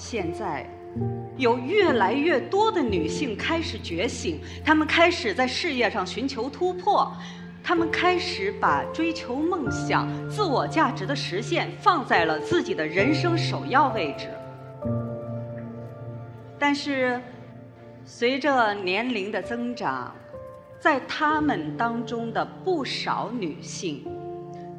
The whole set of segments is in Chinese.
现在，有越来越多的女性开始觉醒，她们开始在事业上寻求突破，她们开始把追求梦想、自我价值的实现放在了自己的人生首要位置。但是，随着年龄的增长，在她们当中的不少女性，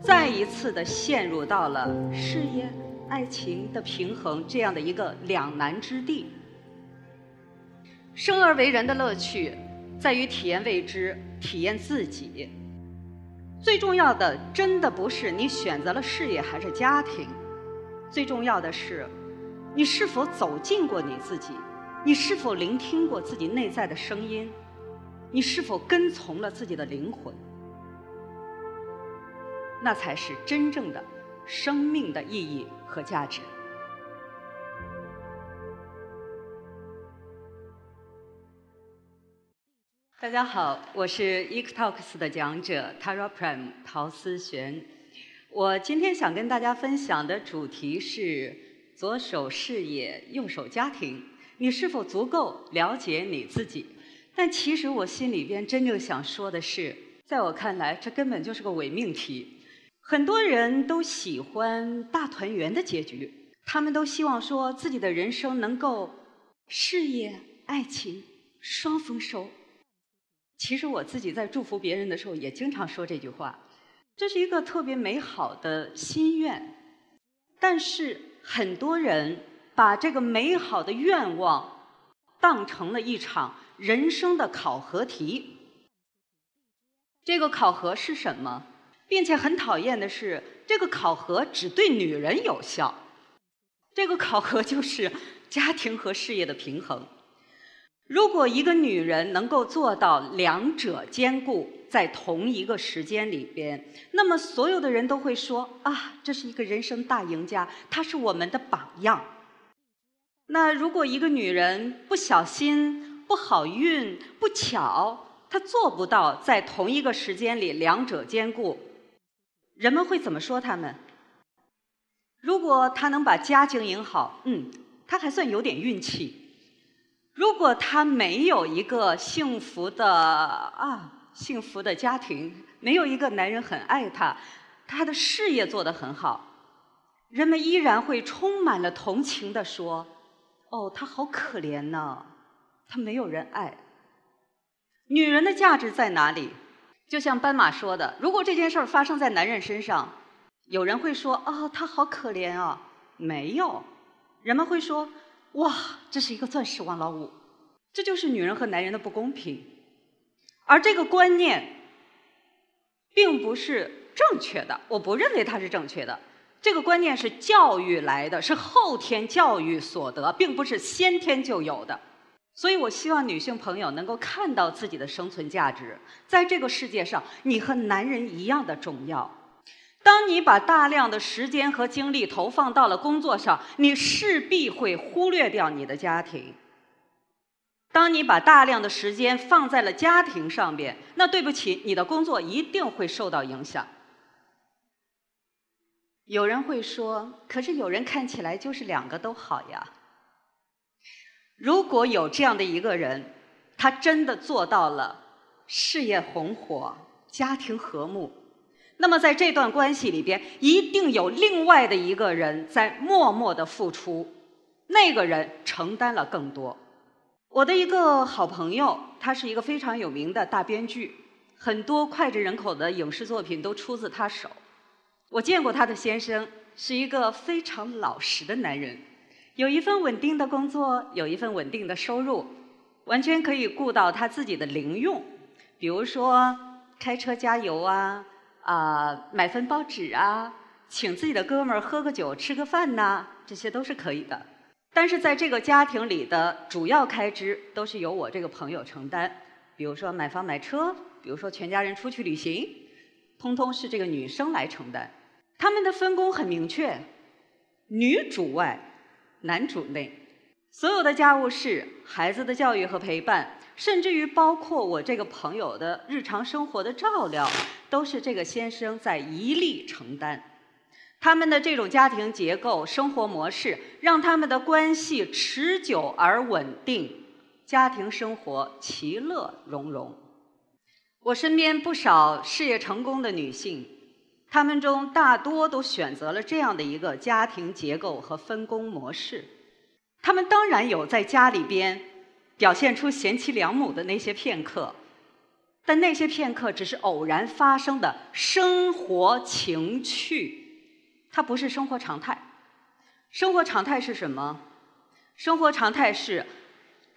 再一次的陷入到了事业。爱情的平衡，这样的一个两难之地。生而为人的乐趣，在于体验未知，体验自己。最重要的，真的不是你选择了事业还是家庭，最重要的是，你是否走进过你自己，你是否聆听过自己内在的声音，你是否跟从了自己的灵魂，那才是真正的生命的意义。和价值。大家好，我是 ECTalks 的讲者 Tara Prime 陶思璇。我今天想跟大家分享的主题是：左手事业，右手家庭。你是否足够了解你自己？但其实我心里边真正想说的是，在我看来，这根本就是个伪命题。很多人都喜欢大团圆的结局，他们都希望说自己的人生能够事业、爱情双丰收。其实我自己在祝福别人的时候，也经常说这句话，这是一个特别美好的心愿。但是很多人把这个美好的愿望当成了一场人生的考核题。这个考核是什么？并且很讨厌的是，这个考核只对女人有效。这个考核就是家庭和事业的平衡。如果一个女人能够做到两者兼顾，在同一个时间里边，那么所有的人都会说：啊，这是一个人生大赢家，她是我们的榜样。那如果一个女人不小心、不好运、不巧，她做不到在同一个时间里两者兼顾。人们会怎么说他们？如果他能把家经营好，嗯，他还算有点运气；如果他没有一个幸福的啊幸福的家庭，没有一个男人很爱他，他的事业做得很好，人们依然会充满了同情的说：“哦，他好可怜呐，他没有人爱。”女人的价值在哪里？就像斑马说的，如果这件事儿发生在男人身上，有人会说：“啊，他好可怜啊。”没有，人们会说：“哇，这是一个钻石王老五。”这就是女人和男人的不公平。而这个观念并不是正确的，我不认为它是正确的。这个观念是教育来的，是后天教育所得，并不是先天就有的。所以我希望女性朋友能够看到自己的生存价值，在这个世界上，你和男人一样的重要。当你把大量的时间和精力投放到了工作上，你势必会忽略掉你的家庭。当你把大量的时间放在了家庭上边，那对不起，你的工作一定会受到影响。有人会说，可是有人看起来就是两个都好呀。如果有这样的一个人，他真的做到了事业红火、家庭和睦，那么在这段关系里边，一定有另外的一个人在默默的付出，那个人承担了更多。我的一个好朋友，他是一个非常有名的大编剧，很多脍炙人口的影视作品都出自他手。我见过他的先生，是一个非常老实的男人。有一份稳定的工作，有一份稳定的收入，完全可以顾到他自己的零用，比如说开车加油啊，啊买份报纸啊，请自己的哥们儿喝个酒吃个饭呐，这些都是可以的。但是在这个家庭里的主要开支都是由我这个朋友承担，比如说买房买车，比如说全家人出去旅行，通通是这个女生来承担。他们的分工很明确，女主外。男主内，所有的家务事、孩子的教育和陪伴，甚至于包括我这个朋友的日常生活的照料，都是这个先生在一力承担。他们的这种家庭结构、生活模式，让他们的关系持久而稳定，家庭生活其乐融融。我身边不少事业成功的女性，他们中大多都选择了这样的一个家庭结构和分工模式。他们当然有在家里边表现出贤妻良母的那些片刻，但那些片刻只是偶然发生的生活情趣，它不是生活常态。生活常态是什么？生活常态是，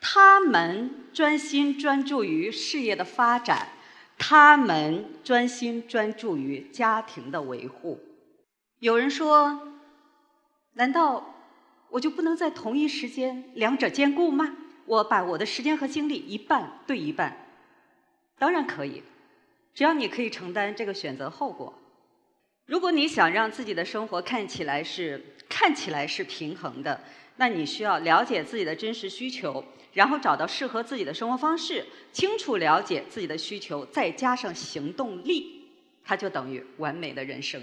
他们专心专注于事业的发展。他们专心专注于家庭的维护。有人说：“难道我就不能在同一时间两者兼顾吗？我把我的时间和精力一半对一半。”当然可以，只要你可以承担这个选择后果。如果你想让自己的生活看起来是看起来是平衡的，那你需要了解自己的真实需求。然后找到适合自己的生活方式，清楚了解自己的需求，再加上行动力，它就等于完美的人生。